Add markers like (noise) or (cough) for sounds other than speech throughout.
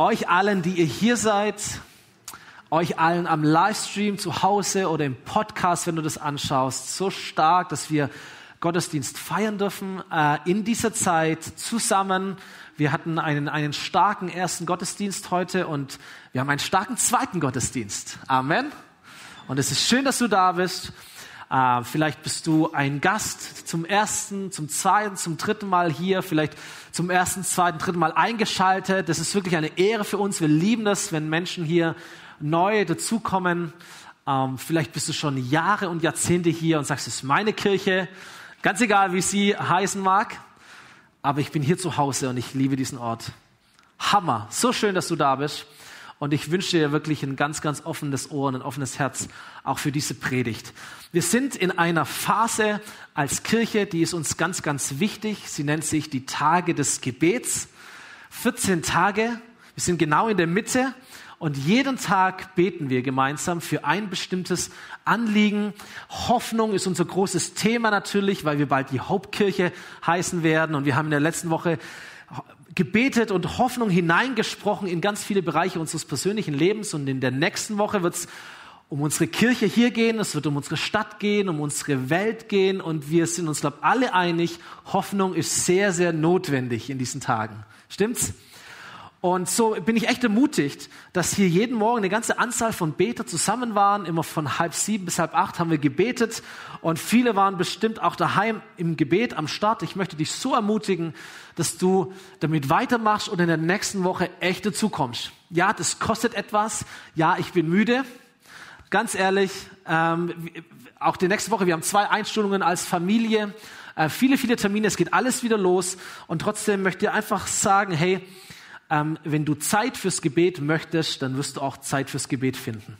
euch allen, die ihr hier seid, euch allen am Livestream zu Hause oder im Podcast, wenn du das anschaust, so stark, dass wir Gottesdienst feiern dürfen äh, in dieser Zeit zusammen. Wir hatten einen, einen starken ersten Gottesdienst heute und wir haben einen starken zweiten Gottesdienst. Amen. Und es ist schön, dass du da bist. Äh, vielleicht bist du ein Gast zum ersten, zum zweiten, zum dritten Mal hier, vielleicht zum ersten, zweiten, dritten Mal eingeschaltet. Das ist wirklich eine Ehre für uns. Wir lieben das, wenn Menschen hier neu dazukommen. Ähm, vielleicht bist du schon Jahre und Jahrzehnte hier und sagst, es ist meine Kirche. Ganz egal, wie sie heißen mag. Aber ich bin hier zu Hause und ich liebe diesen Ort. Hammer. So schön, dass du da bist. Und ich wünsche dir wirklich ein ganz, ganz offenes Ohr und ein offenes Herz auch für diese Predigt. Wir sind in einer Phase als Kirche, die ist uns ganz, ganz wichtig. Sie nennt sich die Tage des Gebets. 14 Tage. Wir sind genau in der Mitte. Und jeden Tag beten wir gemeinsam für ein bestimmtes Anliegen. Hoffnung ist unser großes Thema natürlich, weil wir bald die Hauptkirche heißen werden. Und wir haben in der letzten Woche gebetet und Hoffnung hineingesprochen in ganz viele Bereiche unseres persönlichen Lebens. Und in der nächsten Woche wird es um unsere Kirche hier gehen, es wird um unsere Stadt gehen, um unsere Welt gehen. Und wir sind uns, glaube ich, alle einig, Hoffnung ist sehr, sehr notwendig in diesen Tagen. Stimmt's? Und so bin ich echt ermutigt, dass hier jeden Morgen eine ganze Anzahl von Beter zusammen waren. Immer von halb sieben bis halb acht haben wir gebetet. Und viele waren bestimmt auch daheim im Gebet am Start. Ich möchte dich so ermutigen, dass du damit weitermachst und in der nächsten Woche echt dazukommst. Ja, das kostet etwas. Ja, ich bin müde. Ganz ehrlich, ähm, auch die nächste Woche, wir haben zwei Einstellungen als Familie. Äh, viele, viele Termine, es geht alles wieder los. Und trotzdem möchte ich einfach sagen, hey, ähm, wenn du Zeit fürs Gebet möchtest, dann wirst du auch Zeit fürs Gebet finden.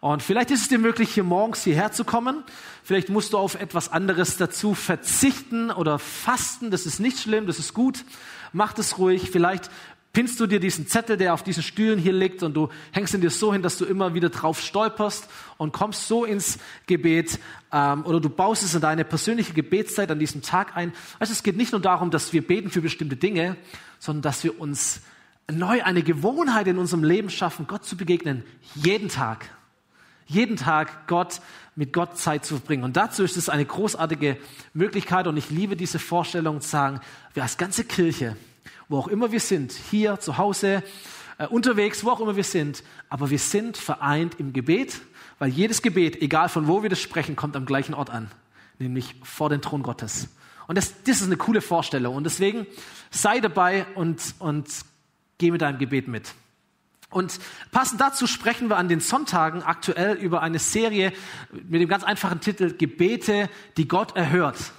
Und vielleicht ist es dir möglich, hier morgens hierher zu kommen. Vielleicht musst du auf etwas anderes dazu verzichten oder fasten. Das ist nicht schlimm, das ist gut. Mach das ruhig. Vielleicht pinnst du dir diesen Zettel, der auf diesen Stühlen hier liegt, und du hängst ihn dir so hin, dass du immer wieder drauf stolperst und kommst so ins Gebet. Ähm, oder du baust es in deine persönliche Gebetszeit an diesem Tag ein. Also es geht nicht nur darum, dass wir beten für bestimmte Dinge, sondern dass wir uns neu eine Gewohnheit in unserem Leben schaffen, Gott zu begegnen, jeden Tag. Jeden Tag Gott mit Gott Zeit zu verbringen. Und dazu ist es eine großartige Möglichkeit und ich liebe diese Vorstellung zu sagen, wir als ganze Kirche, wo auch immer wir sind, hier zu Hause, äh, unterwegs, wo auch immer wir sind, aber wir sind vereint im Gebet, weil jedes Gebet, egal von wo wir das sprechen, kommt am gleichen Ort an, nämlich vor den Thron Gottes. Und das, das ist eine coole Vorstellung. Und deswegen sei dabei und, und Geh mit deinem Gebet mit. Und passend dazu sprechen wir an den Sonntagen aktuell über eine Serie mit dem ganz einfachen Titel Gebete, die Gott erhört.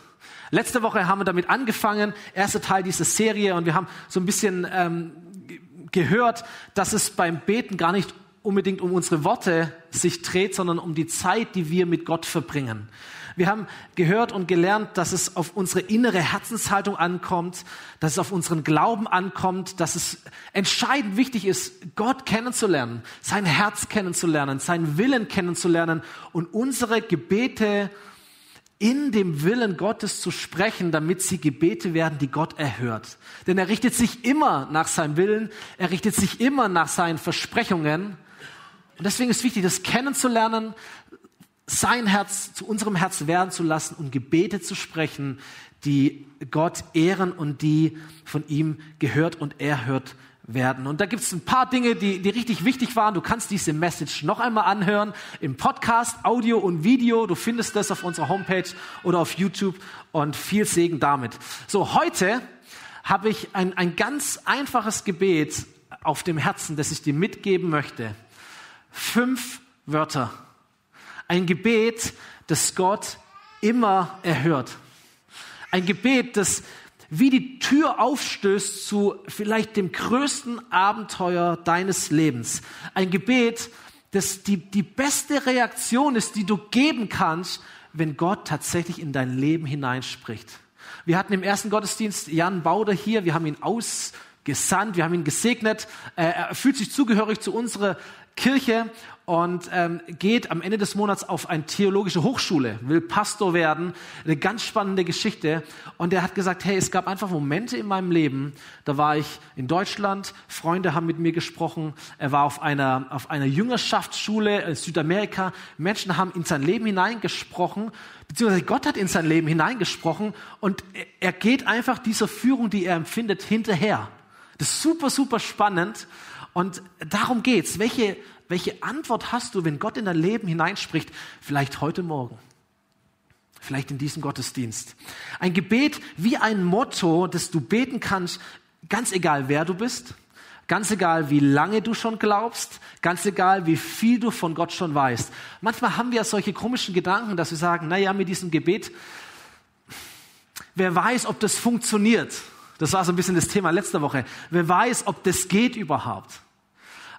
Letzte Woche haben wir damit angefangen, erster Teil dieser Serie, und wir haben so ein bisschen ähm, gehört, dass es beim Beten gar nicht unbedingt um unsere Worte sich dreht, sondern um die Zeit, die wir mit Gott verbringen. Wir haben gehört und gelernt, dass es auf unsere innere Herzenshaltung ankommt, dass es auf unseren Glauben ankommt, dass es entscheidend wichtig ist, Gott kennenzulernen, sein Herz kennenzulernen, seinen Willen kennenzulernen und unsere Gebete in dem Willen Gottes zu sprechen, damit sie Gebete werden, die Gott erhört. Denn er richtet sich immer nach seinem Willen, er richtet sich immer nach seinen Versprechungen. Und deswegen ist wichtig, das kennenzulernen, sein Herz zu unserem Herz werden zu lassen und Gebete zu sprechen, die Gott ehren und die von ihm gehört und erhört werden. Und da gibt es ein paar Dinge, die, die richtig wichtig waren. Du kannst diese Message noch einmal anhören im Podcast, Audio und Video. Du findest das auf unserer Homepage oder auf YouTube und viel Segen damit. So, heute habe ich ein, ein ganz einfaches Gebet auf dem Herzen, das ich dir mitgeben möchte. Fünf Wörter ein Gebet, das Gott immer erhört. Ein Gebet, das wie die Tür aufstößt zu vielleicht dem größten Abenteuer deines Lebens. Ein Gebet, das die, die beste Reaktion ist, die du geben kannst, wenn Gott tatsächlich in dein Leben hineinspricht. Wir hatten im ersten Gottesdienst Jan Bauder hier, wir haben ihn aus gesandt, wir haben ihn gesegnet. Er fühlt sich zugehörig zu unserer Kirche und ähm, geht am Ende des Monats auf eine theologische Hochschule, will Pastor werden. Eine ganz spannende Geschichte. Und er hat gesagt, hey, es gab einfach Momente in meinem Leben, da war ich in Deutschland, Freunde haben mit mir gesprochen, er war auf einer, auf einer Jüngerschaftsschule in Südamerika, Menschen haben in sein Leben hineingesprochen, beziehungsweise Gott hat in sein Leben hineingesprochen und er geht einfach dieser Führung, die er empfindet, hinterher. Das ist super, super spannend. Und darum geht's. Welche, welche Antwort hast du, wenn Gott in dein Leben hineinspricht? Vielleicht heute Morgen. Vielleicht in diesem Gottesdienst. Ein Gebet wie ein Motto, das du beten kannst, ganz egal wer du bist, ganz egal wie lange du schon glaubst, ganz egal wie viel du von Gott schon weißt. Manchmal haben wir solche komischen Gedanken, dass wir sagen, naja, mit diesem Gebet, wer weiß, ob das funktioniert. Das war so ein bisschen das Thema letzter Woche. Wer weiß, ob das geht überhaupt.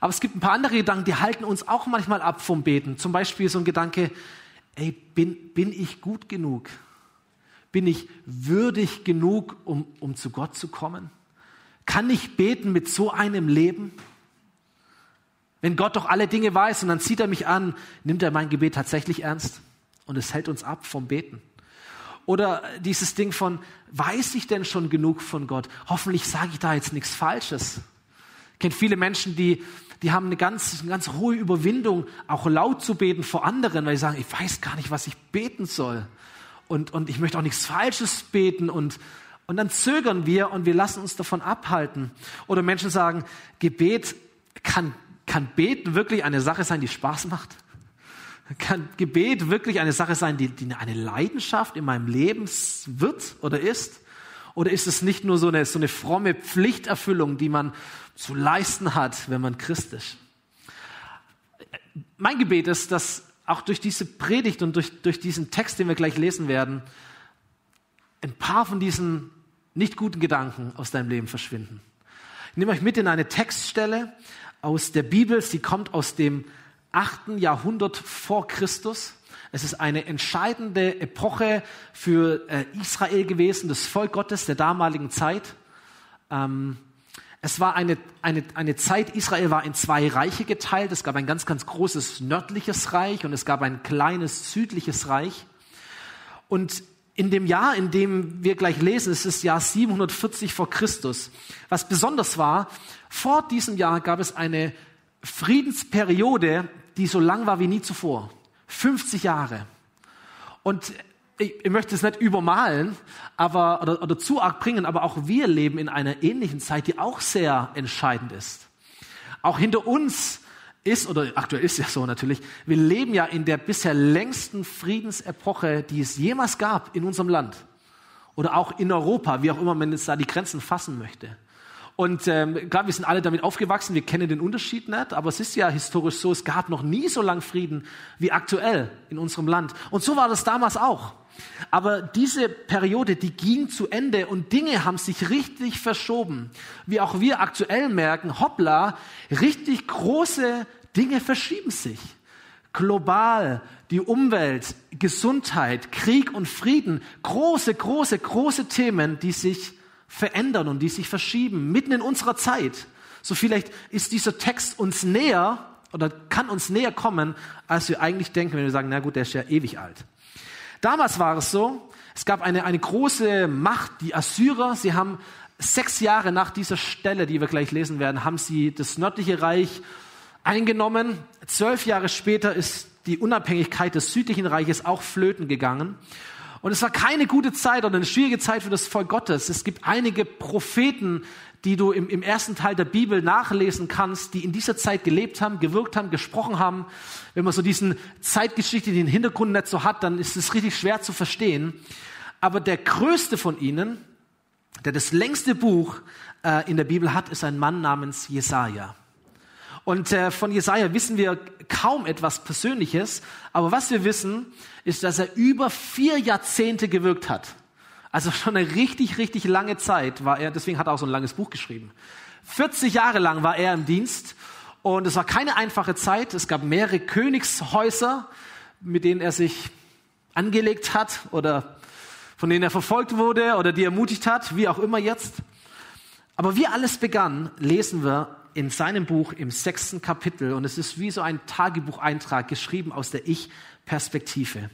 Aber es gibt ein paar andere Gedanken, die halten uns auch manchmal ab vom Beten. Zum Beispiel so ein Gedanke, ey, bin, bin ich gut genug? Bin ich würdig genug, um, um zu Gott zu kommen? Kann ich beten mit so einem Leben? Wenn Gott doch alle Dinge weiß und dann zieht er mich an, nimmt er mein Gebet tatsächlich ernst und es hält uns ab vom Beten. Oder dieses Ding von, weiß ich denn schon genug von Gott? Hoffentlich sage ich da jetzt nichts Falsches. Ich kenne viele Menschen, die die haben eine ganz, eine ganz hohe Überwindung, auch laut zu beten vor anderen, weil sie sagen, ich weiß gar nicht, was ich beten soll. Und, und ich möchte auch nichts Falsches beten und, und dann zögern wir und wir lassen uns davon abhalten. Oder Menschen sagen, Gebet kann, kann Beten wirklich eine Sache sein, die Spaß macht? Kann Gebet wirklich eine Sache sein, die, die eine Leidenschaft in meinem Leben wird oder ist? Oder ist es nicht nur so eine, so eine fromme Pflichterfüllung, die man zu leisten hat, wenn man Christ ist? Mein Gebet ist, dass auch durch diese Predigt und durch, durch diesen Text, den wir gleich lesen werden, ein paar von diesen nicht guten Gedanken aus deinem Leben verschwinden. Ich nehme euch mit in eine Textstelle aus der Bibel. Sie kommt aus dem achten Jahrhundert vor Christus. Es ist eine entscheidende Epoche für äh, Israel gewesen, das Volk Gottes der damaligen Zeit. Ähm, es war eine, eine, eine Zeit, Israel war in zwei Reiche geteilt. Es gab ein ganz, ganz großes nördliches Reich und es gab ein kleines südliches Reich. Und in dem Jahr, in dem wir gleich lesen, ist das Jahr 740 vor Christus. Was besonders war, vor diesem Jahr gab es eine Friedensperiode, die so lang war wie nie zuvor. 50 Jahre. Und ich, ich möchte es nicht übermalen aber, oder, oder zu arg bringen, aber auch wir leben in einer ähnlichen Zeit, die auch sehr entscheidend ist. Auch hinter uns ist, oder aktuell ist ja so natürlich, wir leben ja in der bisher längsten Friedensepoche, die es jemals gab in unserem Land. Oder auch in Europa, wie auch immer man jetzt da die Grenzen fassen möchte. Und ähm, klar, wir sind alle damit aufgewachsen, wir kennen den Unterschied nicht, aber es ist ja historisch so, es gab noch nie so lang Frieden wie aktuell in unserem Land. Und so war das damals auch. Aber diese Periode, die ging zu Ende und Dinge haben sich richtig verschoben. Wie auch wir aktuell merken, hoppla, richtig große Dinge verschieben sich. Global, die Umwelt, Gesundheit, Krieg und Frieden, große, große, große Themen, die sich verändern und die sich verschieben, mitten in unserer Zeit. So vielleicht ist dieser Text uns näher oder kann uns näher kommen, als wir eigentlich denken, wenn wir sagen, na gut, der ist ja ewig alt. Damals war es so, es gab eine, eine große Macht, die Assyrer, sie haben sechs Jahre nach dieser Stelle, die wir gleich lesen werden, haben sie das nördliche Reich eingenommen. Zwölf Jahre später ist die Unabhängigkeit des südlichen Reiches auch flöten gegangen. Und es war keine gute Zeit oder eine schwierige Zeit für das Volk Gottes. Es gibt einige Propheten, die du im, im ersten Teil der Bibel nachlesen kannst, die in dieser Zeit gelebt haben, gewirkt haben, gesprochen haben. Wenn man so diesen Zeitgeschichte, den Hintergrund nicht so hat, dann ist es richtig schwer zu verstehen. Aber der größte von ihnen, der das längste Buch äh, in der Bibel hat, ist ein Mann namens Jesaja. Und äh, von Jesaja wissen wir kaum etwas Persönliches, aber was wir wissen, ist, dass er über vier Jahrzehnte gewirkt hat. Also (laughs) schon eine richtig, richtig lange Zeit war er, deswegen hat er auch so ein langes Buch geschrieben. 40 Jahre lang war er im Dienst und es war keine einfache Zeit. Es gab mehrere Königshäuser, mit denen er sich angelegt hat oder von denen er verfolgt wurde oder die ermutigt hat, wie auch immer jetzt. Aber wie alles begann, lesen wir in seinem Buch im sechsten Kapitel und es ist wie so ein Tagebucheintrag geschrieben aus der Ich-Perspektive.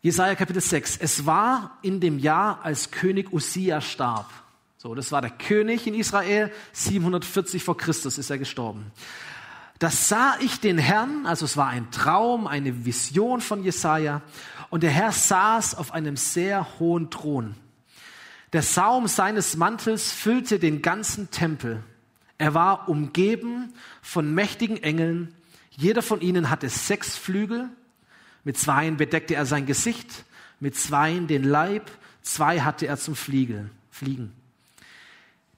Jesaja Kapitel 6. Es war in dem Jahr, als König Usia starb. So, das war der König in Israel. 740 vor Christus ist er gestorben. Da sah ich den Herrn, also es war ein Traum, eine Vision von Jesaja. Und der Herr saß auf einem sehr hohen Thron. Der Saum seines Mantels füllte den ganzen Tempel. Er war umgeben von mächtigen Engeln. Jeder von ihnen hatte sechs Flügel. Mit zweien bedeckte er sein Gesicht, mit zweien den Leib, zwei hatte er zum Fliegen.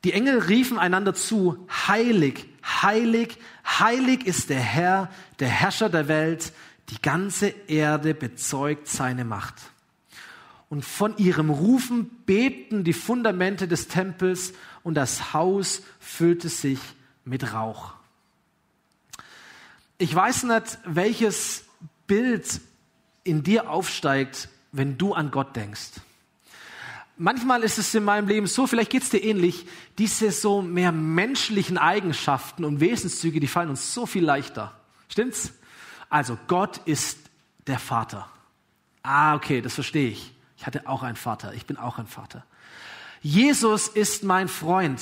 Die Engel riefen einander zu, heilig, heilig, heilig ist der Herr, der Herrscher der Welt, die ganze Erde bezeugt seine Macht. Und von ihrem Rufen bebten die Fundamente des Tempels und das Haus füllte sich mit Rauch. Ich weiß nicht, welches Bild in dir aufsteigt, wenn du an Gott denkst. Manchmal ist es in meinem Leben so, vielleicht geht es dir ähnlich, diese so mehr menschlichen Eigenschaften und Wesenszüge, die fallen uns so viel leichter. Stimmt's? Also Gott ist der Vater. Ah, okay, das verstehe ich. Ich hatte auch einen Vater. Ich bin auch ein Vater. Jesus ist mein Freund.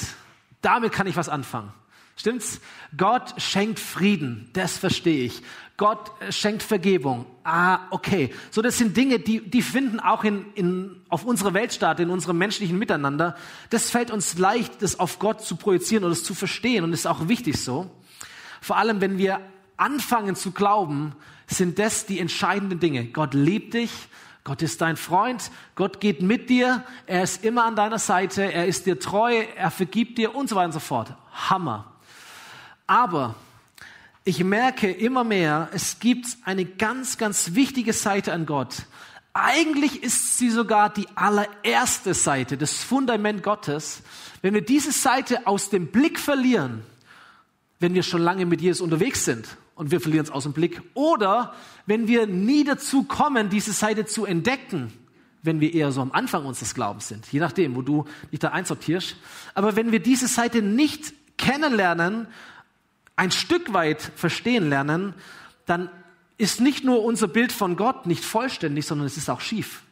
Damit kann ich was anfangen. Stimmt's? Gott schenkt Frieden. Das verstehe ich. Gott schenkt Vergebung. Ah, okay. So, das sind Dinge, die, die finden auch in, in, auf unserer Welt statt, in unserem menschlichen Miteinander. Das fällt uns leicht, das auf Gott zu projizieren und das zu verstehen und ist auch wichtig so. Vor allem, wenn wir anfangen zu glauben, sind das die entscheidenden Dinge. Gott liebt dich. Gott ist dein Freund, Gott geht mit dir, er ist immer an deiner Seite, er ist dir treu, er vergibt dir und so weiter und so fort. Hammer. Aber ich merke immer mehr, es gibt eine ganz, ganz wichtige Seite an Gott. Eigentlich ist sie sogar die allererste Seite, das Fundament Gottes. Wenn wir diese Seite aus dem Blick verlieren, wenn wir schon lange mit Jesus unterwegs sind und wir verlieren es aus dem Blick, oder wenn wir nie dazu kommen, diese Seite zu entdecken, wenn wir eher so am Anfang unseres Glaubens sind, je nachdem, wo du dich da einsortierst. Aber wenn wir diese Seite nicht kennenlernen ein Stück weit verstehen lernen, dann ist nicht nur unser Bild von Gott nicht vollständig, sondern es ist auch schief.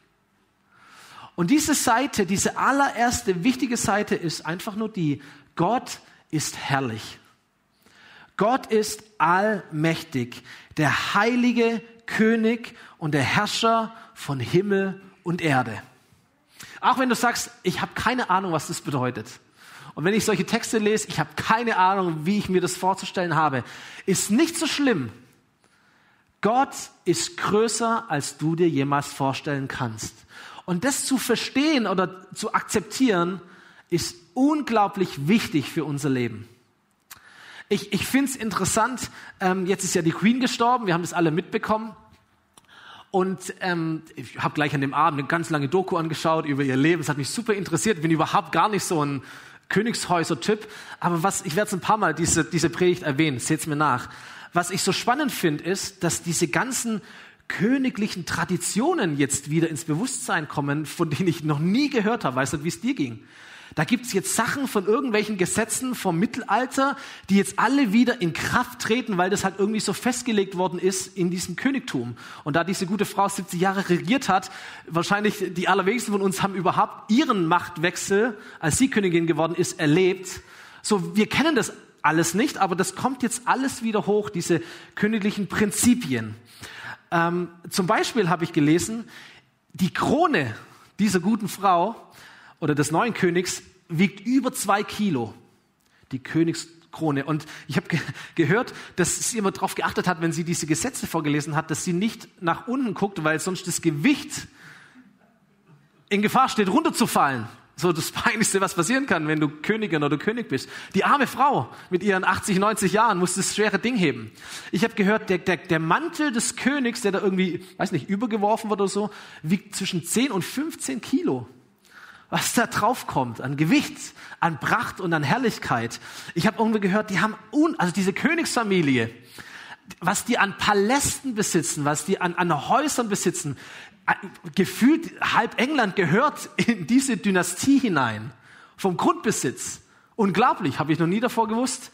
Und diese Seite, diese allererste wichtige Seite ist einfach nur die, Gott ist herrlich. Gott ist allmächtig, der heilige König und der Herrscher von Himmel und Erde. Auch wenn du sagst, ich habe keine Ahnung, was das bedeutet. Und wenn ich solche Texte lese, ich habe keine Ahnung, wie ich mir das vorzustellen habe, ist nicht so schlimm. Gott ist größer, als du dir jemals vorstellen kannst. Und das zu verstehen oder zu akzeptieren, ist unglaublich wichtig für unser Leben. Ich, ich finde es interessant, ähm, jetzt ist ja die Queen gestorben, wir haben das alle mitbekommen. Und ähm, ich habe gleich an dem Abend eine ganz lange Doku angeschaut über ihr Leben. Es hat mich super interessiert. Bin überhaupt gar nicht so ein Königshäuser-Typ. Aber was, ich werde es ein paar Mal diese, diese Predigt erwähnen, seht's mir nach. Was ich so spannend finde, ist, dass diese ganzen königlichen Traditionen jetzt wieder ins Bewusstsein kommen, von denen ich noch nie gehört habe. Weißt du, wie es dir ging? Da gibt's jetzt Sachen von irgendwelchen Gesetzen vom Mittelalter, die jetzt alle wieder in Kraft treten, weil das halt irgendwie so festgelegt worden ist in diesem Königtum. Und da diese gute Frau 70 Jahre regiert hat, wahrscheinlich die allerwenigsten von uns haben überhaupt ihren Machtwechsel, als sie Königin geworden ist, erlebt. So, wir kennen das alles nicht, aber das kommt jetzt alles wieder hoch, diese königlichen Prinzipien. Ähm, zum Beispiel habe ich gelesen, die Krone dieser guten Frau oder des neuen Königs wiegt über zwei Kilo. Die Königskrone. Und ich habe ge gehört, dass sie immer darauf geachtet hat, wenn sie diese Gesetze vorgelesen hat, dass sie nicht nach unten guckt, weil sonst das Gewicht in Gefahr steht, runterzufallen. So das (laughs) Peinlichste, was passieren kann, wenn du Königin oder König bist. Die arme Frau mit ihren 80, 90 Jahren muss das schwere Ding heben. Ich habe gehört, der, der, der Mantel des Königs, der da irgendwie, weiß nicht, übergeworfen wird oder so, wiegt zwischen 10 und 15 Kilo was da drauf kommt an Gewicht, an Pracht und an Herrlichkeit. Ich habe irgendwie gehört, die haben, un, also diese Königsfamilie, was die an Palästen besitzen, was die an, an Häusern besitzen, gefühlt halb England gehört in diese Dynastie hinein. vom Grundbesitz. Unglaublich, habe ich noch nie davor gewusst.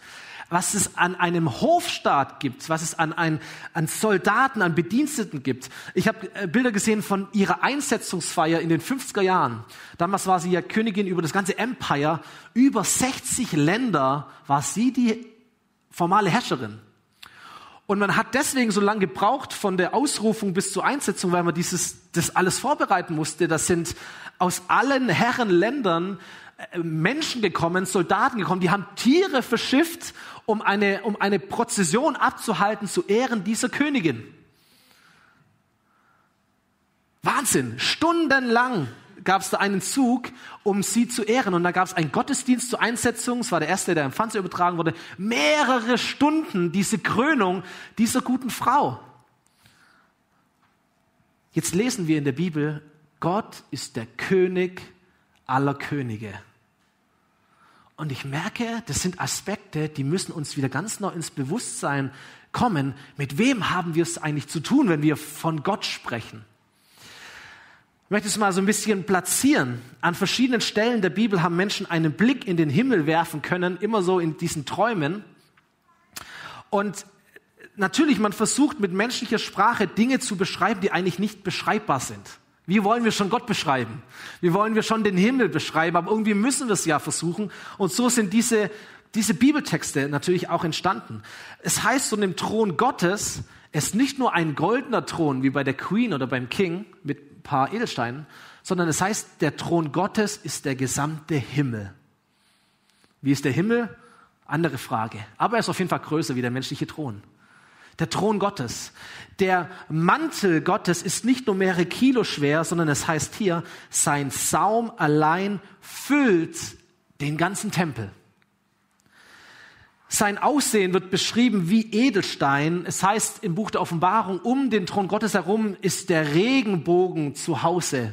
Was es an einem Hofstaat gibt, was es an, ein, an Soldaten, an Bediensteten gibt. Ich habe äh, Bilder gesehen von ihrer Einsetzungsfeier in den 50er Jahren. Damals war sie ja Königin über das ganze Empire. Über 60 Länder war sie die formale Herrscherin. Und man hat deswegen so lange gebraucht von der Ausrufung bis zur Einsetzung, weil man dieses, das alles vorbereiten musste. Das sind aus allen Herrenländern Menschen gekommen, Soldaten gekommen, die haben Tiere verschifft, um eine, um eine Prozession abzuhalten zu Ehren dieser Königin. Wahnsinn, stundenlang gab es da einen Zug, um sie zu ehren. Und da gab es einen Gottesdienst zur Einsetzung. Es war der erste, der im Fernsehen übertragen wurde. Mehrere Stunden diese Krönung dieser guten Frau. Jetzt lesen wir in der Bibel, Gott ist der König aller Könige. Und ich merke, das sind Aspekte, die müssen uns wieder ganz neu ins Bewusstsein kommen. Mit wem haben wir es eigentlich zu tun, wenn wir von Gott sprechen? möchte es mal so ein bisschen platzieren. An verschiedenen Stellen der Bibel haben Menschen einen Blick in den Himmel werfen können, immer so in diesen Träumen. Und natürlich, man versucht mit menschlicher Sprache Dinge zu beschreiben, die eigentlich nicht beschreibbar sind. Wie wollen wir schon Gott beschreiben? Wie wollen wir schon den Himmel beschreiben? Aber irgendwie müssen wir es ja versuchen. Und so sind diese, diese Bibeltexte natürlich auch entstanden. Es heißt so dem Thron Gottes, es ist nicht nur ein goldener Thron wie bei der Queen oder beim King mit paar Edelsteinen, sondern es heißt, der Thron Gottes ist der gesamte Himmel. Wie ist der Himmel? Andere Frage. Aber er ist auf jeden Fall größer wie der menschliche Thron. Der Thron Gottes. Der Mantel Gottes ist nicht nur mehrere Kilo schwer, sondern es heißt hier, sein Saum allein füllt den ganzen Tempel. Sein Aussehen wird beschrieben wie Edelstein. Es heißt im Buch der Offenbarung, um den Thron Gottes herum ist der Regenbogen zu Hause.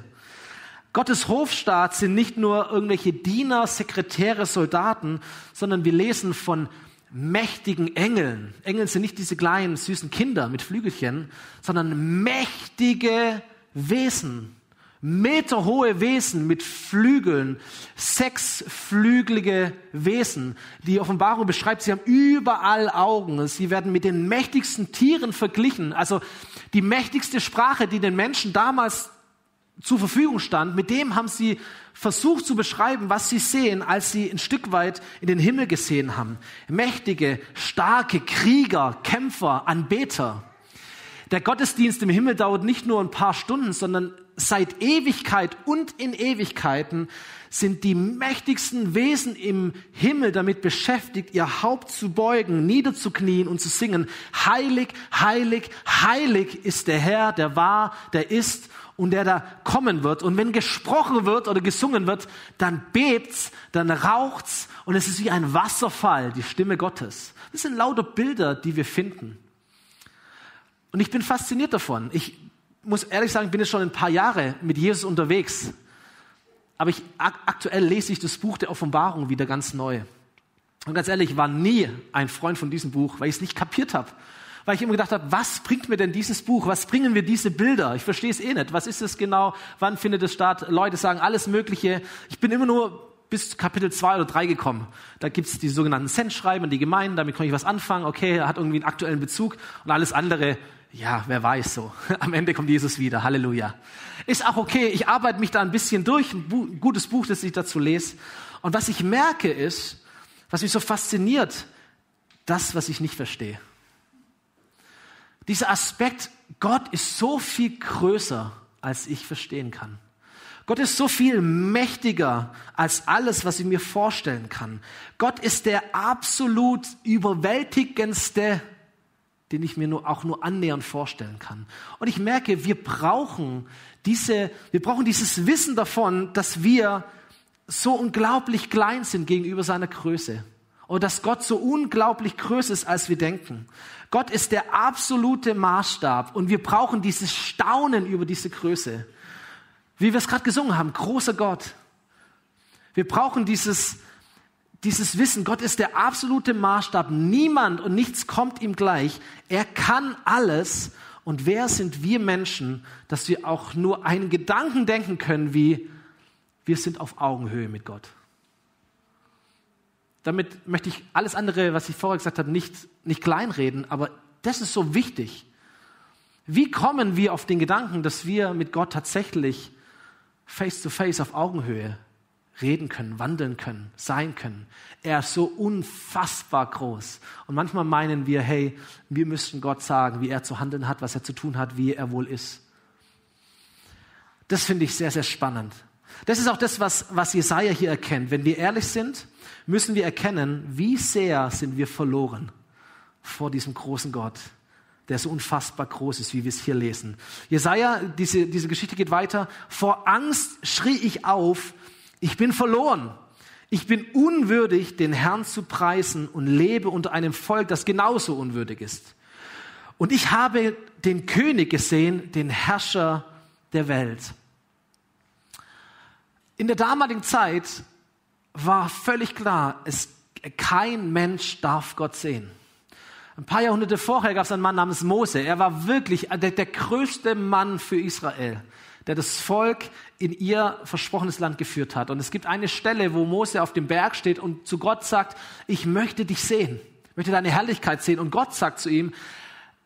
Gottes Hofstaat sind nicht nur irgendwelche Diener, Sekretäre, Soldaten, sondern wir lesen von mächtigen Engeln. Engel sind nicht diese kleinen, süßen Kinder mit Flügelchen, sondern mächtige Wesen meterhohe Wesen mit Flügeln, sechsflügelige Wesen. Die Offenbarung beschreibt, sie haben überall Augen. Sie werden mit den mächtigsten Tieren verglichen. Also die mächtigste Sprache, die den Menschen damals zur Verfügung stand, mit dem haben sie versucht zu beschreiben, was sie sehen, als sie ein Stück weit in den Himmel gesehen haben. Mächtige, starke Krieger, Kämpfer, Anbeter. Der Gottesdienst im Himmel dauert nicht nur ein paar Stunden, sondern seit Ewigkeit und in Ewigkeiten sind die mächtigsten Wesen im Himmel damit beschäftigt, ihr Haupt zu beugen, niederzuknien und zu singen. Heilig, heilig, heilig ist der Herr, der war, der ist und der da kommen wird. Und wenn gesprochen wird oder gesungen wird, dann bebt's, dann raucht's und es ist wie ein Wasserfall, die Stimme Gottes. Das sind lauter Bilder, die wir finden. Und ich bin fasziniert davon. Ich muss ehrlich sagen, ich bin jetzt schon ein paar Jahre mit Jesus unterwegs. Aber ich, aktuell lese ich das Buch der Offenbarung wieder ganz neu. Und ganz ehrlich, ich war nie ein Freund von diesem Buch, weil ich es nicht kapiert habe. Weil ich immer gedacht habe, was bringt mir denn dieses Buch? Was bringen mir diese Bilder? Ich verstehe es eh nicht. Was ist es genau? Wann findet es statt? Leute sagen alles Mögliche. Ich bin immer nur bis Kapitel 2 oder 3 gekommen. Da gibt es die sogenannten Sendschreiben, die Gemeinden, damit kann ich was anfangen. Okay, hat irgendwie einen aktuellen Bezug. Und alles andere ja, wer weiß so. (laughs) Am Ende kommt Jesus wieder. Halleluja. Ist auch okay. Ich arbeite mich da ein bisschen durch. Ein gutes Buch, das ich dazu lese. Und was ich merke ist, was mich so fasziniert, das, was ich nicht verstehe. Dieser Aspekt, Gott ist so viel größer, als ich verstehen kann. Gott ist so viel mächtiger als alles, was ich mir vorstellen kann. Gott ist der absolut überwältigendste den ich mir nur, auch nur annähernd vorstellen kann. Und ich merke, wir brauchen diese, wir brauchen dieses Wissen davon, dass wir so unglaublich klein sind gegenüber seiner Größe. Und dass Gott so unglaublich größer ist, als wir denken. Gott ist der absolute Maßstab und wir brauchen dieses Staunen über diese Größe. Wie wir es gerade gesungen haben, großer Gott. Wir brauchen dieses, dieses Wissen, Gott ist der absolute Maßstab, niemand und nichts kommt ihm gleich, er kann alles und wer sind wir Menschen, dass wir auch nur einen Gedanken denken können wie, wir sind auf Augenhöhe mit Gott. Damit möchte ich alles andere, was ich vorher gesagt habe, nicht, nicht kleinreden, aber das ist so wichtig. Wie kommen wir auf den Gedanken, dass wir mit Gott tatsächlich face to face auf Augenhöhe reden können, wandeln können, sein können? Er ist so unfassbar groß. Und manchmal meinen wir, hey, wir müssten Gott sagen, wie er zu handeln hat, was er zu tun hat, wie er wohl ist. Das finde ich sehr, sehr spannend. Das ist auch das, was, was Jesaja hier erkennt. Wenn wir ehrlich sind, müssen wir erkennen, wie sehr sind wir verloren vor diesem großen Gott, der so unfassbar groß ist, wie wir es hier lesen. Jesaja, diese, diese Geschichte geht weiter. Vor Angst schrie ich auf, ich bin verloren. Ich bin unwürdig, den Herrn zu preisen und lebe unter einem Volk, das genauso unwürdig ist. Und ich habe den König gesehen, den Herrscher der Welt. In der damaligen Zeit war völlig klar, es, kein Mensch darf Gott sehen. Ein paar Jahrhunderte vorher gab es einen Mann namens Mose. Er war wirklich der, der größte Mann für Israel, der das Volk in ihr versprochenes Land geführt hat. Und es gibt eine Stelle, wo Mose auf dem Berg steht und zu Gott sagt, ich möchte dich sehen, ich möchte deine Herrlichkeit sehen. Und Gott sagt zu ihm,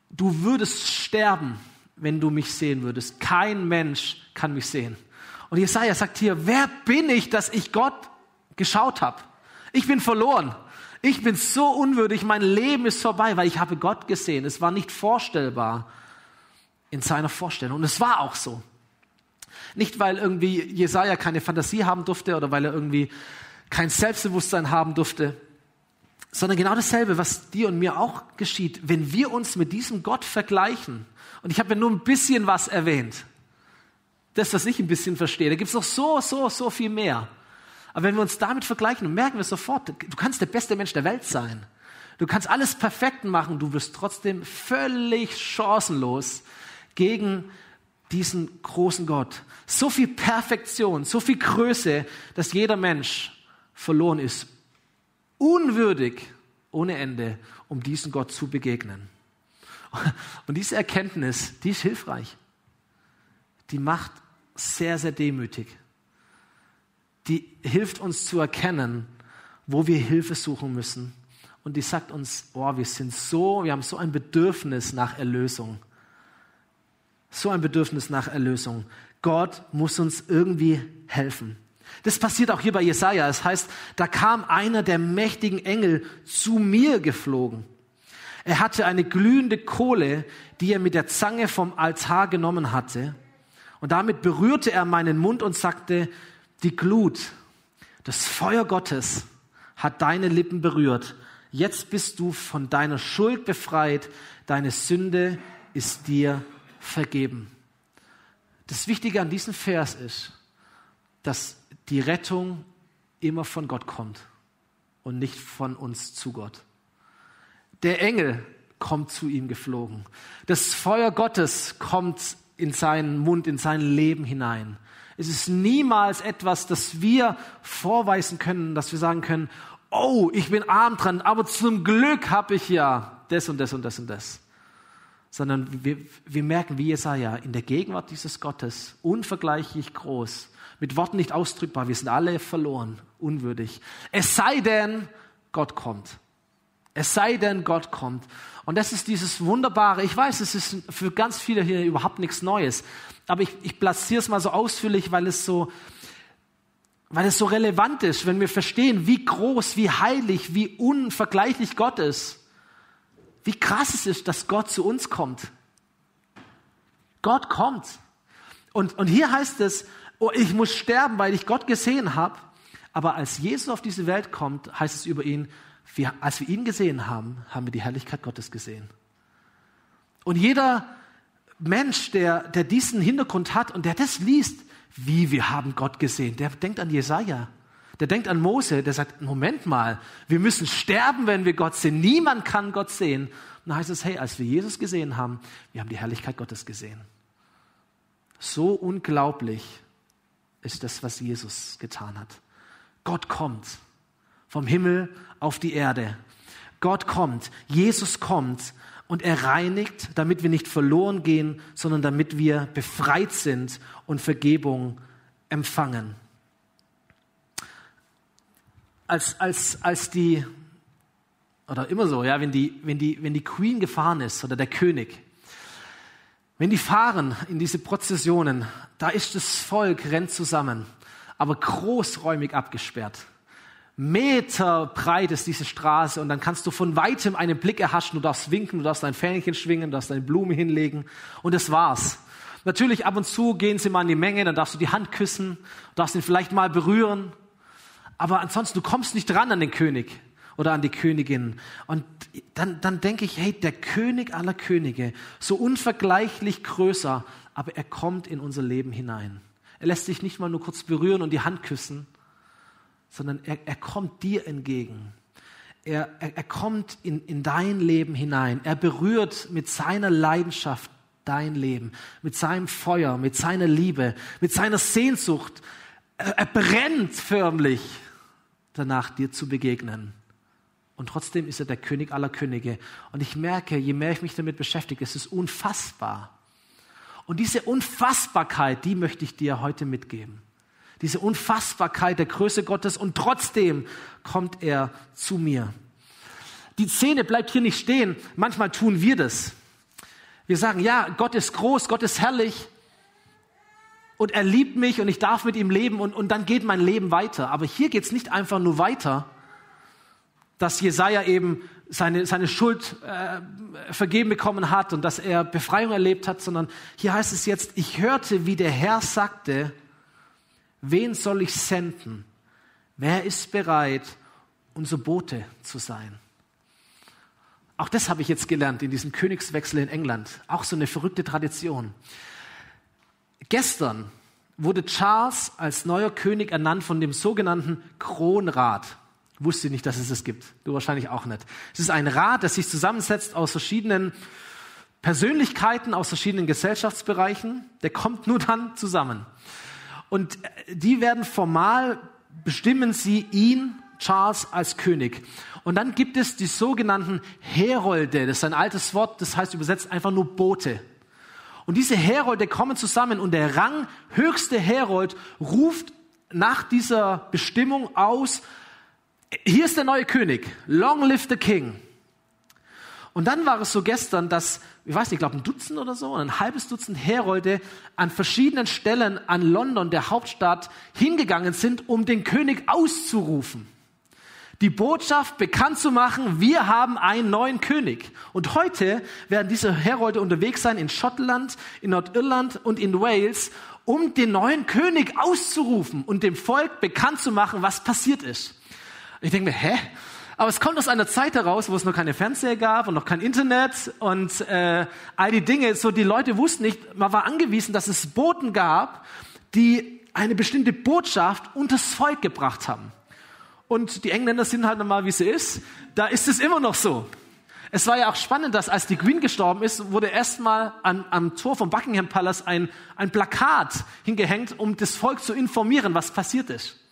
du würdest sterben, wenn du mich sehen würdest. Kein Mensch kann mich sehen. Und Jesaja sagt hier, wer bin ich, dass ich Gott geschaut habe? Ich bin verloren. Ich bin so unwürdig, mein Leben ist vorbei, weil ich habe Gott gesehen. Es war nicht vorstellbar in seiner Vorstellung. Und es war auch so. Nicht, weil irgendwie Jesaja keine Fantasie haben durfte oder weil er irgendwie kein Selbstbewusstsein haben durfte, sondern genau dasselbe, was dir und mir auch geschieht, wenn wir uns mit diesem Gott vergleichen. Und ich habe ja nur ein bisschen was erwähnt das, was ich ein bisschen verstehe. Da gibt es noch so, so, so viel mehr. Aber wenn wir uns damit vergleichen, merken wir sofort, du kannst der beste Mensch der Welt sein. Du kannst alles perfekt machen, du wirst trotzdem völlig chancenlos gegen diesen großen Gott. So viel Perfektion, so viel Größe, dass jeder Mensch verloren ist. Unwürdig ohne Ende, um diesem Gott zu begegnen. Und diese Erkenntnis, die ist hilfreich. Die macht sehr, sehr demütig. Die hilft uns zu erkennen, wo wir Hilfe suchen müssen. Und die sagt uns, oh, wir sind so, wir haben so ein Bedürfnis nach Erlösung. So ein Bedürfnis nach Erlösung. Gott muss uns irgendwie helfen. Das passiert auch hier bei Jesaja. Es das heißt, da kam einer der mächtigen Engel zu mir geflogen. Er hatte eine glühende Kohle, die er mit der Zange vom Altar genommen hatte. Und damit berührte er meinen Mund und sagte, die Glut, das Feuer Gottes hat deine Lippen berührt. Jetzt bist du von deiner Schuld befreit. Deine Sünde ist dir vergeben. Das Wichtige an diesem Vers ist, dass die Rettung immer von Gott kommt und nicht von uns zu Gott. Der Engel kommt zu ihm geflogen. Das Feuer Gottes kommt in seinen Mund, in sein Leben hinein. Es ist niemals etwas, das wir vorweisen können, dass wir sagen können, oh, ich bin arm dran, aber zum Glück habe ich ja das und das und das und das. Sondern wir, wir merken, wie Jesaja, in der Gegenwart dieses Gottes, unvergleichlich groß, mit Worten nicht ausdrückbar, wir sind alle verloren, unwürdig. Es sei denn, Gott kommt. Es sei denn, Gott kommt. Und das ist dieses Wunderbare. Ich weiß, es ist für ganz viele hier überhaupt nichts Neues. Aber ich, ich platziere es mal so ausführlich, weil es so, weil es so relevant ist, wenn wir verstehen, wie groß, wie heilig, wie unvergleichlich Gott ist. Wie krass es ist, dass Gott zu uns kommt. Gott kommt. Und, und hier heißt es, oh, ich muss sterben, weil ich Gott gesehen habe. Aber als Jesus auf diese Welt kommt, heißt es über ihn, wir, als wir ihn gesehen haben, haben wir die Herrlichkeit Gottes gesehen. Und jeder Mensch, der, der diesen Hintergrund hat und der das liest, wie wir haben Gott gesehen, der denkt an Jesaja. Der denkt an Mose, der sagt, Moment mal, wir müssen sterben, wenn wir Gott sehen. Niemand kann Gott sehen. Und dann heißt es, hey, als wir Jesus gesehen haben, wir haben die Herrlichkeit Gottes gesehen. So unglaublich ist das, was Jesus getan hat. Gott kommt vom Himmel auf die Erde. Gott kommt, Jesus kommt und er reinigt, damit wir nicht verloren gehen, sondern damit wir befreit sind und Vergebung empfangen. als, als, als die, oder immer so, ja, wenn die, wenn, die, wenn die Queen gefahren ist oder der König, wenn die fahren in diese Prozessionen, da ist das Volk, rennt zusammen, aber großräumig abgesperrt. Meter breit ist diese Straße und dann kannst du von weitem einen Blick erhaschen, du darfst winken, du darfst dein Fähnchen schwingen, du darfst deine Blume hinlegen und das war's. Natürlich ab und zu gehen sie mal in die Menge, dann darfst du die Hand küssen, darfst ihn vielleicht mal berühren, aber ansonsten, du kommst nicht dran an den König oder an die Königin. Und dann, dann denke ich, hey, der König aller Könige, so unvergleichlich größer, aber er kommt in unser Leben hinein. Er lässt sich nicht mal nur kurz berühren und die Hand küssen, sondern er, er kommt dir entgegen. Er, er, er kommt in, in dein Leben hinein. Er berührt mit seiner Leidenschaft dein Leben, mit seinem Feuer, mit seiner Liebe, mit seiner Sehnsucht. Er, er brennt förmlich danach, dir zu begegnen. Und trotzdem ist er der König aller Könige. Und ich merke, je mehr ich mich damit beschäftige, es ist unfassbar. Und diese Unfassbarkeit, die möchte ich dir heute mitgeben. Diese Unfassbarkeit der Größe Gottes und trotzdem kommt er zu mir. Die Szene bleibt hier nicht stehen. Manchmal tun wir das. Wir sagen, ja, Gott ist groß, Gott ist herrlich und er liebt mich und ich darf mit ihm leben und, und dann geht mein Leben weiter. Aber hier geht es nicht einfach nur weiter, dass Jesaja eben seine, seine Schuld äh, vergeben bekommen hat und dass er Befreiung erlebt hat, sondern hier heißt es jetzt, ich hörte, wie der Herr sagte, wen soll ich senden? Wer ist bereit, unser Bote zu sein? Auch das habe ich jetzt gelernt in diesem Königswechsel in England. Auch so eine verrückte Tradition. Gestern wurde Charles als neuer König ernannt von dem sogenannten Kronrat. Wusste nicht, dass es das gibt. Du wahrscheinlich auch nicht. Es ist ein Rat, der sich zusammensetzt aus verschiedenen Persönlichkeiten, aus verschiedenen Gesellschaftsbereichen. Der kommt nur dann zusammen. Und die werden formal, bestimmen sie ihn, Charles, als König. Und dann gibt es die sogenannten Herolde. Das ist ein altes Wort, das heißt übersetzt einfach nur Bote. Und diese Herolde kommen zusammen und der ranghöchste Herold ruft nach dieser Bestimmung aus, hier ist der neue König, long live the king. Und dann war es so gestern, dass, ich weiß nicht, ich glaube ein Dutzend oder so, ein halbes Dutzend Herolde an verschiedenen Stellen an London, der Hauptstadt, hingegangen sind, um den König auszurufen die Botschaft bekannt zu machen, wir haben einen neuen König. Und heute werden diese Herolde unterwegs sein in Schottland, in Nordirland und in Wales, um den neuen König auszurufen und dem Volk bekannt zu machen, was passiert ist. Ich denke mir, hä? Aber es kommt aus einer Zeit heraus, wo es noch keine Fernseher gab und noch kein Internet und äh, all die Dinge. So die Leute wussten nicht, man war angewiesen, dass es Boten gab, die eine bestimmte Botschaft unters Volk gebracht haben. Und die Engländer sind halt normal, wie sie ist. Da ist es immer noch so. Es war ja auch spannend, dass als die Queen gestorben ist, wurde erstmal am Tor vom Buckingham Palace ein, ein Plakat hingehängt, um das Volk zu informieren, was passiert ist.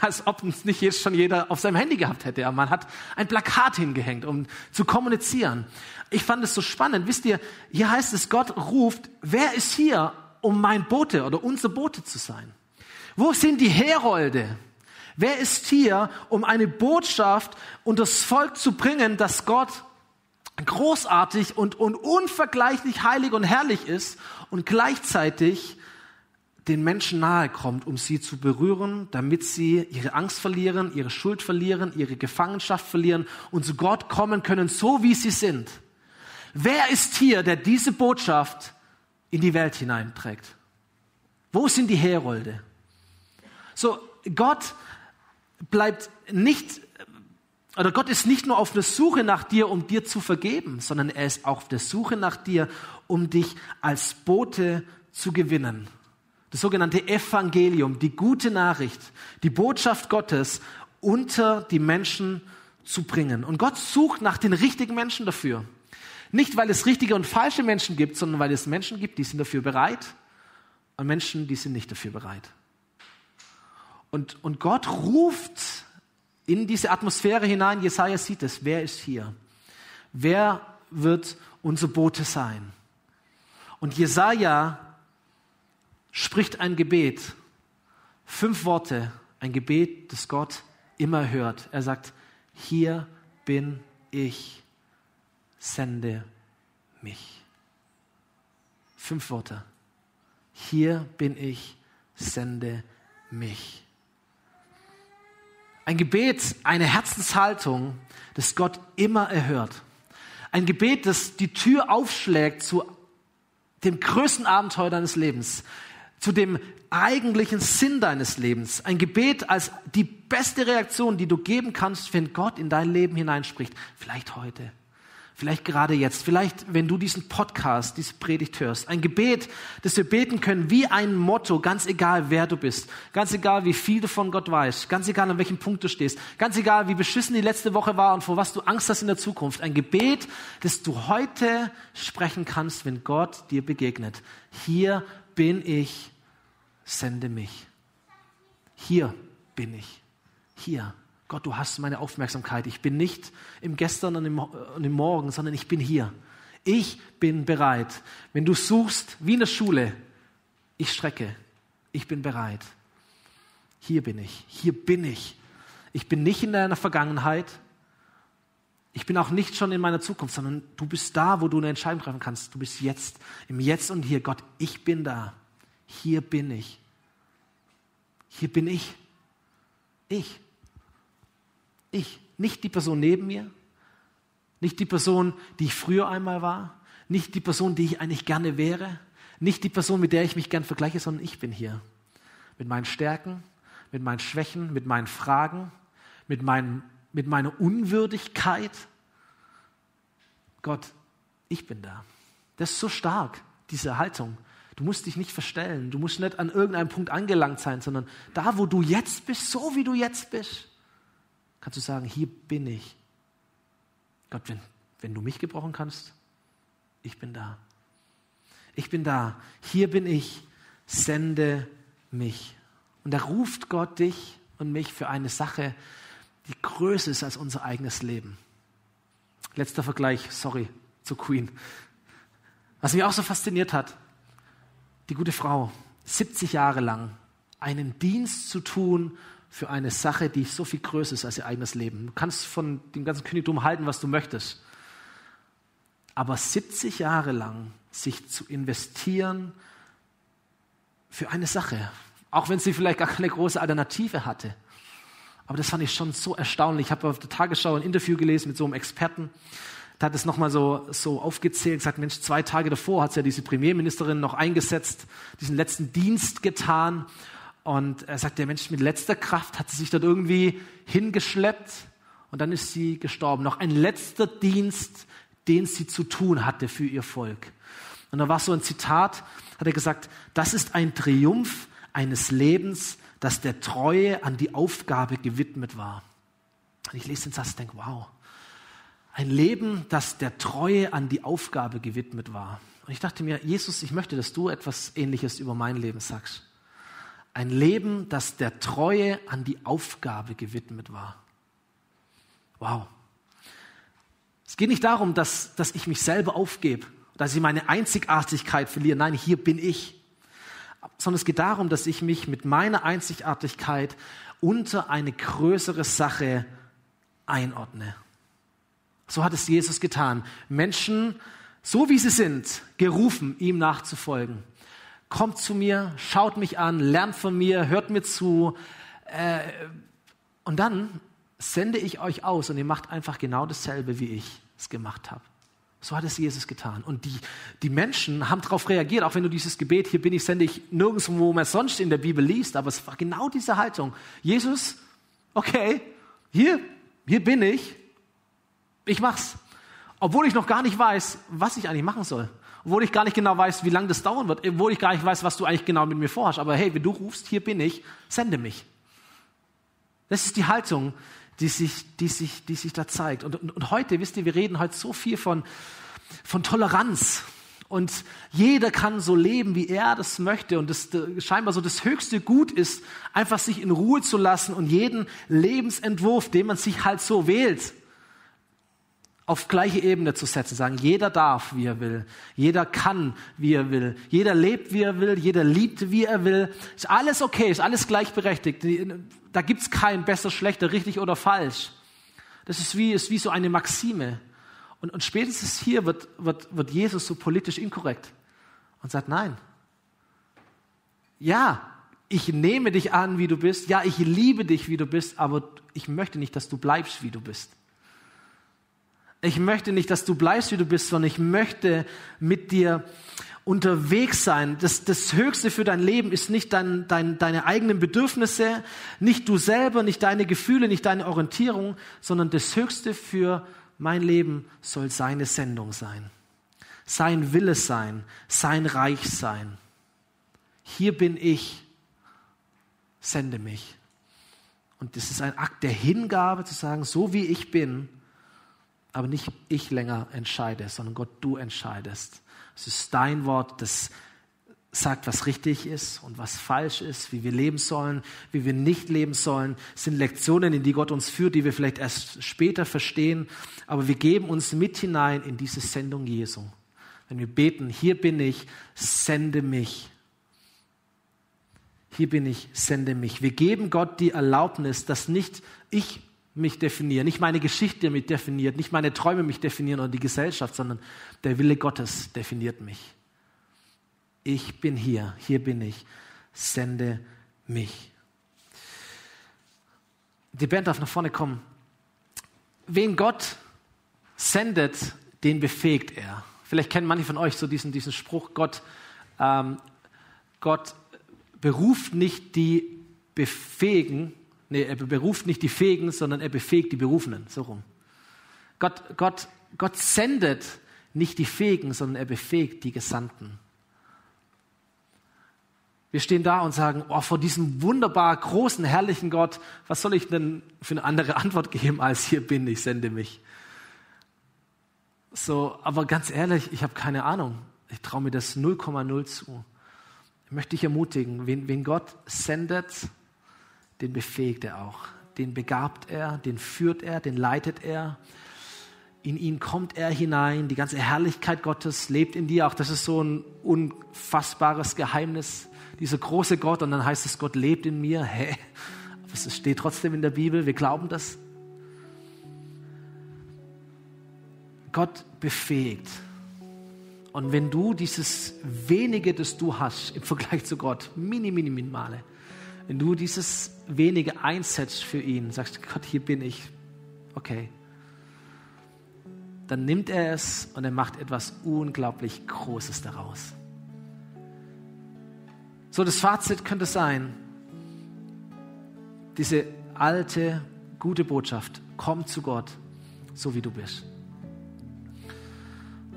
Als ob es nicht jetzt schon jeder auf seinem Handy gehabt hätte. Aber man hat ein Plakat hingehängt, um zu kommunizieren. Ich fand es so spannend. Wisst ihr, hier heißt es, Gott ruft, wer ist hier, um mein Bote oder unser Bote zu sein? Wo sind die Herolde? Wer ist hier, um eine Botschaft und das Volk zu bringen, dass Gott großartig und, und unvergleichlich heilig und herrlich ist und gleichzeitig den Menschen nahe kommt, um sie zu berühren, damit sie ihre Angst verlieren, ihre Schuld verlieren, ihre Gefangenschaft verlieren und zu Gott kommen können, so wie sie sind. Wer ist hier, der diese Botschaft in die Welt hineinträgt? Wo sind die Herolde? So, Gott bleibt nicht, oder Gott ist nicht nur auf der Suche nach dir, um dir zu vergeben, sondern er ist auch auf der Suche nach dir, um dich als Bote zu gewinnen. Das sogenannte Evangelium, die gute Nachricht, die Botschaft Gottes unter die Menschen zu bringen. Und Gott sucht nach den richtigen Menschen dafür. Nicht, weil es richtige und falsche Menschen gibt, sondern weil es Menschen gibt, die sind dafür bereit und Menschen, die sind nicht dafür bereit. Und, und Gott ruft in diese Atmosphäre hinein. Jesaja sieht es. Wer ist hier? Wer wird unser Bote sein? Und Jesaja spricht ein Gebet. Fünf Worte. Ein Gebet, das Gott immer hört. Er sagt, hier bin ich, sende mich. Fünf Worte. Hier bin ich, sende mich. Ein Gebet, eine Herzenshaltung, das Gott immer erhört. Ein Gebet, das die Tür aufschlägt zu dem größten Abenteuer deines Lebens, zu dem eigentlichen Sinn deines Lebens. Ein Gebet als die beste Reaktion, die du geben kannst, wenn Gott in dein Leben hineinspricht. Vielleicht heute. Vielleicht gerade jetzt, vielleicht wenn du diesen Podcast, diese Predigt hörst. Ein Gebet, das wir beten können wie ein Motto, ganz egal wer du bist, ganz egal wie viel du von Gott weißt, ganz egal an welchem Punkt du stehst, ganz egal wie beschissen die letzte Woche war und vor was du Angst hast in der Zukunft. Ein Gebet, das du heute sprechen kannst, wenn Gott dir begegnet. Hier bin ich, sende mich. Hier bin ich. Hier. Gott, du hast meine Aufmerksamkeit. Ich bin nicht im Gestern und im, und im Morgen, sondern ich bin hier. Ich bin bereit. Wenn du suchst, wie in der Schule, ich strecke. Ich bin bereit. Hier bin ich. Hier bin ich. Ich bin nicht in deiner Vergangenheit. Ich bin auch nicht schon in meiner Zukunft, sondern du bist da, wo du eine Entscheidung treffen kannst. Du bist jetzt, im Jetzt und hier. Gott, ich bin da. Hier bin ich. Hier bin ich. Ich. Ich, nicht die Person neben mir, nicht die Person, die ich früher einmal war, nicht die Person, die ich eigentlich gerne wäre, nicht die Person, mit der ich mich gern vergleiche, sondern ich bin hier. Mit meinen Stärken, mit meinen Schwächen, mit meinen Fragen, mit, meinem, mit meiner Unwürdigkeit. Gott, ich bin da. Das ist so stark, diese Haltung. Du musst dich nicht verstellen. Du musst nicht an irgendeinem Punkt angelangt sein, sondern da, wo du jetzt bist, so wie du jetzt bist, kannst du sagen, hier bin ich. Gott, wenn, wenn du mich gebrochen kannst, ich bin da. Ich bin da. Hier bin ich. Sende mich. Und da ruft Gott dich und mich für eine Sache, die größer ist als unser eigenes Leben. Letzter Vergleich, sorry, zu Queen. Was mich auch so fasziniert hat, die gute Frau, 70 Jahre lang einen Dienst zu tun für eine Sache, die so viel größer ist als ihr eigenes Leben. Du kannst von dem ganzen Königtum halten, was du möchtest. Aber 70 Jahre lang sich zu investieren für eine Sache, auch wenn sie vielleicht gar keine große Alternative hatte. Aber das fand ich schon so erstaunlich. Ich habe auf der Tagesschau ein Interview gelesen mit so einem Experten. Der hat es nochmal so, so aufgezählt, gesagt, Mensch, zwei Tage davor hat ja diese Premierministerin noch eingesetzt, diesen letzten Dienst getan. Und er sagt, der Mensch mit letzter Kraft hat sie sich dort irgendwie hingeschleppt und dann ist sie gestorben. Noch ein letzter Dienst, den sie zu tun hatte für ihr Volk. Und da war so ein Zitat, hat er gesagt, das ist ein Triumph eines Lebens, das der Treue an die Aufgabe gewidmet war. Und ich lese den Satz und denke, wow, ein Leben, das der Treue an die Aufgabe gewidmet war. Und ich dachte mir, Jesus, ich möchte, dass du etwas Ähnliches über mein Leben sagst. Ein Leben, das der Treue an die Aufgabe gewidmet war. Wow. Es geht nicht darum, dass, dass ich mich selber aufgebe, dass ich meine Einzigartigkeit verliere. Nein, hier bin ich. Sondern es geht darum, dass ich mich mit meiner Einzigartigkeit unter eine größere Sache einordne. So hat es Jesus getan. Menschen, so wie sie sind, gerufen, ihm nachzufolgen kommt zu mir, schaut mich an, lernt von mir, hört mir zu. Äh, und dann sende ich euch aus und ihr macht einfach genau dasselbe, wie ich es gemacht habe. So hat es Jesus getan. Und die, die Menschen haben darauf reagiert, auch wenn du dieses Gebet, hier bin ich, sende ich nirgendwo, wo man sonst in der Bibel liest, aber es war genau diese Haltung. Jesus, okay, hier, hier bin ich, ich mach's. Obwohl ich noch gar nicht weiß, was ich eigentlich machen soll obwohl ich gar nicht genau weiß, wie lange das dauern wird, obwohl ich gar nicht weiß, was du eigentlich genau mit mir vorhast. Aber hey, wenn du rufst, hier bin ich, sende mich. Das ist die Haltung, die sich, die sich, die sich da zeigt. Und, und, und heute, wisst ihr, wir reden heute so viel von, von Toleranz. Und jeder kann so leben, wie er das möchte. Und das scheinbar so das höchste Gut ist, einfach sich in Ruhe zu lassen und jeden Lebensentwurf, den man sich halt so wählt, auf gleiche Ebene zu setzen, sagen, jeder darf, wie er will, jeder kann, wie er will, jeder lebt, wie er will, jeder liebt, wie er will, ist alles okay, ist alles gleichberechtigt. Da gibt's kein besser, schlechter, richtig oder falsch. Das ist wie, ist wie so eine Maxime. Und, und spätestens hier wird, wird, wird Jesus so politisch inkorrekt und sagt, nein. Ja, ich nehme dich an, wie du bist. Ja, ich liebe dich, wie du bist, aber ich möchte nicht, dass du bleibst, wie du bist. Ich möchte nicht, dass du bleibst, wie du bist, sondern ich möchte mit dir unterwegs sein. Das, das Höchste für dein Leben ist nicht dein, dein, deine eigenen Bedürfnisse, nicht du selber, nicht deine Gefühle, nicht deine Orientierung, sondern das Höchste für mein Leben soll seine Sendung sein. Sein Wille sein, sein Reich sein. Hier bin ich, sende mich. Und das ist ein Akt der Hingabe zu sagen, so wie ich bin, aber nicht ich länger entscheide, sondern Gott, du entscheidest. Es ist dein Wort, das sagt, was richtig ist und was falsch ist, wie wir leben sollen, wie wir nicht leben sollen. Es sind Lektionen, in die Gott uns führt, die wir vielleicht erst später verstehen, aber wir geben uns mit hinein in diese Sendung Jesu. Wenn wir beten, hier bin ich, sende mich. Hier bin ich, sende mich. Wir geben Gott die Erlaubnis, dass nicht ich mich definiere, nicht meine Geschichte mich definiert, nicht meine Träume mich definieren oder die Gesellschaft, sondern der Wille Gottes definiert mich. Ich bin hier, hier bin ich, sende mich. Die Band darf nach vorne kommen. Wen Gott sendet, den befähigt er. Vielleicht kennen manche von euch so diesen, diesen Spruch, Gott, ähm, Gott beruft nicht die Befähigen, nee, er beruft nicht die Fähigen, sondern er befähigt die Berufenen, so rum. Gott, Gott, Gott sendet nicht die Fähigen, sondern er befähigt die Gesandten. Wir stehen da und sagen, oh, vor diesem wunderbar großen, herrlichen Gott, was soll ich denn für eine andere Antwort geben, als hier bin ich, sende mich. So, aber ganz ehrlich, ich habe keine Ahnung. Ich traue mir das 0,0 zu. Ich möchte dich ermutigen, wen, wen Gott sendet, den befähigt er auch. Den begabt er, den führt er, den leitet er. In ihn kommt er hinein. Die ganze Herrlichkeit Gottes lebt in dir. Auch das ist so ein unfassbares Geheimnis. Dieser große Gott. Und dann heißt es, Gott lebt in mir. Hä? Aber es steht trotzdem in der Bibel. Wir glauben das. Gott befähigt. Und wenn du dieses wenige, das du hast im Vergleich zu Gott, mini, mini, minimale, wenn du dieses wenige einsetzt für ihn, sagst, Gott, hier bin ich, okay, dann nimmt er es und er macht etwas unglaublich Großes daraus. So, das Fazit könnte sein, diese alte, gute Botschaft, komm zu Gott, so wie du bist.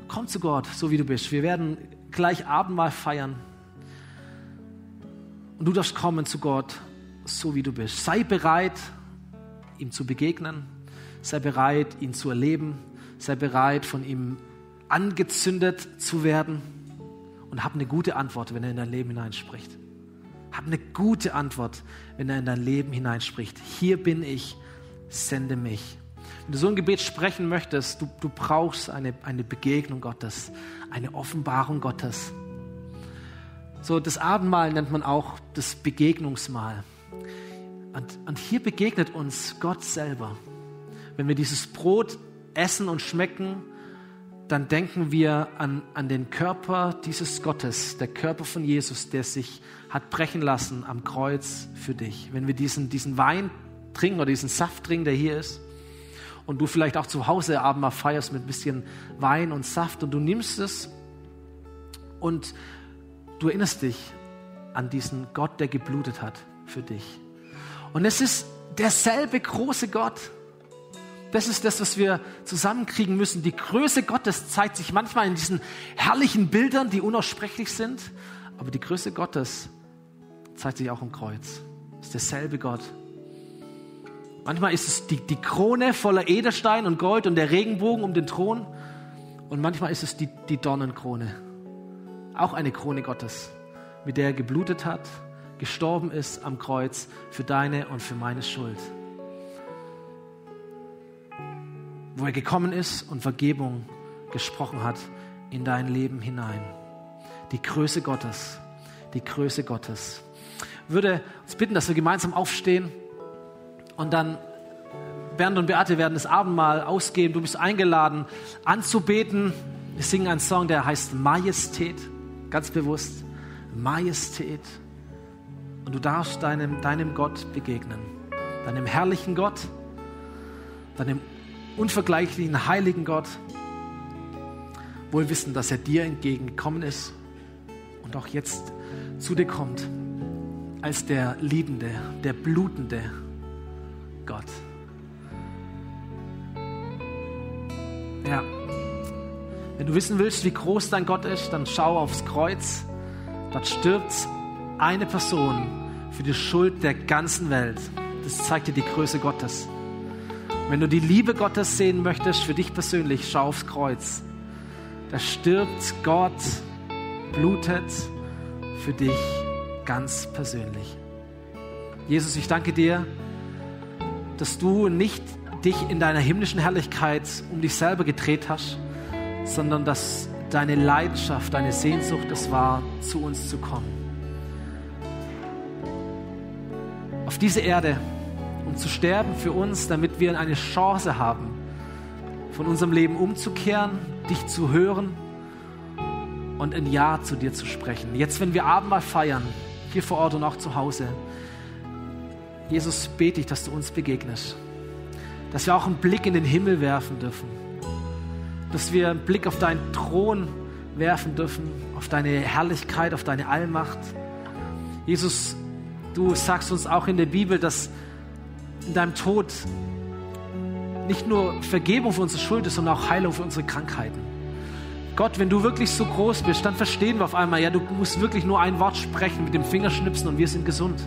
Komm zu Gott, so wie du bist. Wir werden gleich Abendmahl feiern. Und du darfst kommen zu Gott, so wie du bist. Sei bereit, ihm zu begegnen. Sei bereit, ihn zu erleben. Sei bereit, von ihm angezündet zu werden. Und hab eine gute Antwort, wenn er in dein Leben hineinspricht. Hab eine gute Antwort, wenn er in dein Leben hineinspricht. Hier bin ich, sende mich. Wenn du so ein Gebet sprechen möchtest, du, du brauchst eine, eine Begegnung Gottes, eine Offenbarung Gottes. So, das Abendmahl nennt man auch das Begegnungsmahl. Und, und hier begegnet uns Gott selber. Wenn wir dieses Brot essen und schmecken, dann denken wir an, an den Körper dieses Gottes, der Körper von Jesus, der sich hat brechen lassen am Kreuz für dich. Wenn wir diesen, diesen Wein trinken oder diesen Saft trinken, der hier ist, und du vielleicht auch zu Hause Abendmahl feierst mit ein bisschen Wein und Saft und du nimmst es und du erinnerst dich an diesen Gott, der geblutet hat für dich. Und es ist derselbe große Gott. Das ist das, was wir zusammenkriegen müssen. Die Größe Gottes zeigt sich manchmal in diesen herrlichen Bildern, die unaussprechlich sind. Aber die Größe Gottes zeigt sich auch im Kreuz. Es ist derselbe Gott. Manchmal ist es die, die Krone voller Edelstein und Gold und der Regenbogen um den Thron. Und manchmal ist es die, die Dornenkrone. Auch eine Krone Gottes, mit der er geblutet hat, gestorben ist am Kreuz für deine und für meine Schuld. wo er gekommen ist und Vergebung gesprochen hat in dein Leben hinein. Die Größe Gottes, die Größe Gottes. Ich würde uns bitten, dass wir gemeinsam aufstehen und dann Bernd und Beate werden das Abendmahl ausgeben. Du bist eingeladen, anzubeten. Wir singen einen Song, der heißt Majestät, ganz bewusst. Majestät. Und du darfst deinem, deinem Gott begegnen, deinem herrlichen Gott, deinem unvergleichlichen, heiligen Gott, wohl wissen, dass er dir entgegengekommen ist und auch jetzt zu dir kommt als der liebende, der blutende Gott. Wenn du wissen willst, wie groß dein Gott ist, dann schau aufs Kreuz. Dort stirbt eine Person für die Schuld der ganzen Welt. Das zeigt dir die Größe Gottes. Wenn du die Liebe Gottes sehen möchtest, für dich persönlich, schau aufs Kreuz. Da stirbt Gott, blutet für dich ganz persönlich. Jesus, ich danke dir, dass du nicht dich in deiner himmlischen Herrlichkeit um dich selber gedreht hast, sondern dass deine Leidenschaft, deine Sehnsucht es war, zu uns zu kommen. Auf diese Erde, um zu sterben für uns, damit wir eine Chance haben, von unserem Leben umzukehren, dich zu hören und ein Ja zu dir zu sprechen. Jetzt, wenn wir Abendmahl feiern, hier vor Ort und auch zu Hause, Jesus, bete ich, dass du uns begegnest dass wir auch einen Blick in den Himmel werfen dürfen, dass wir einen Blick auf deinen Thron werfen dürfen, auf deine Herrlichkeit, auf deine Allmacht. Jesus, du sagst uns auch in der Bibel, dass in deinem Tod nicht nur Vergebung für unsere Schuld ist, sondern auch Heilung für unsere Krankheiten. Gott, wenn du wirklich so groß bist, dann verstehen wir auf einmal, ja, du musst wirklich nur ein Wort sprechen mit dem Fingerschnipsen und wir sind gesund.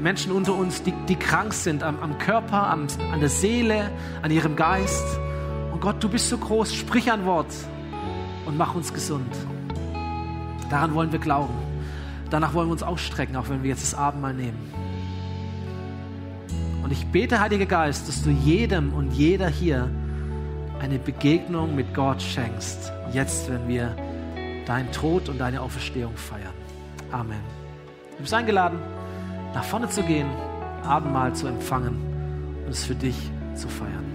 Menschen unter uns, die, die krank sind am, am Körper, am, an der Seele, an ihrem Geist. Gott, du bist so groß, sprich ein Wort und mach uns gesund. Daran wollen wir glauben. Danach wollen wir uns ausstrecken, auch wenn wir jetzt das Abendmahl nehmen. Und ich bete, Heiliger Geist, dass du jedem und jeder hier eine Begegnung mit Gott schenkst. Jetzt, wenn wir deinen Tod und deine Auferstehung feiern. Amen. Du bist eingeladen nach vorne zu gehen, Abendmahl zu empfangen und es für dich zu feiern.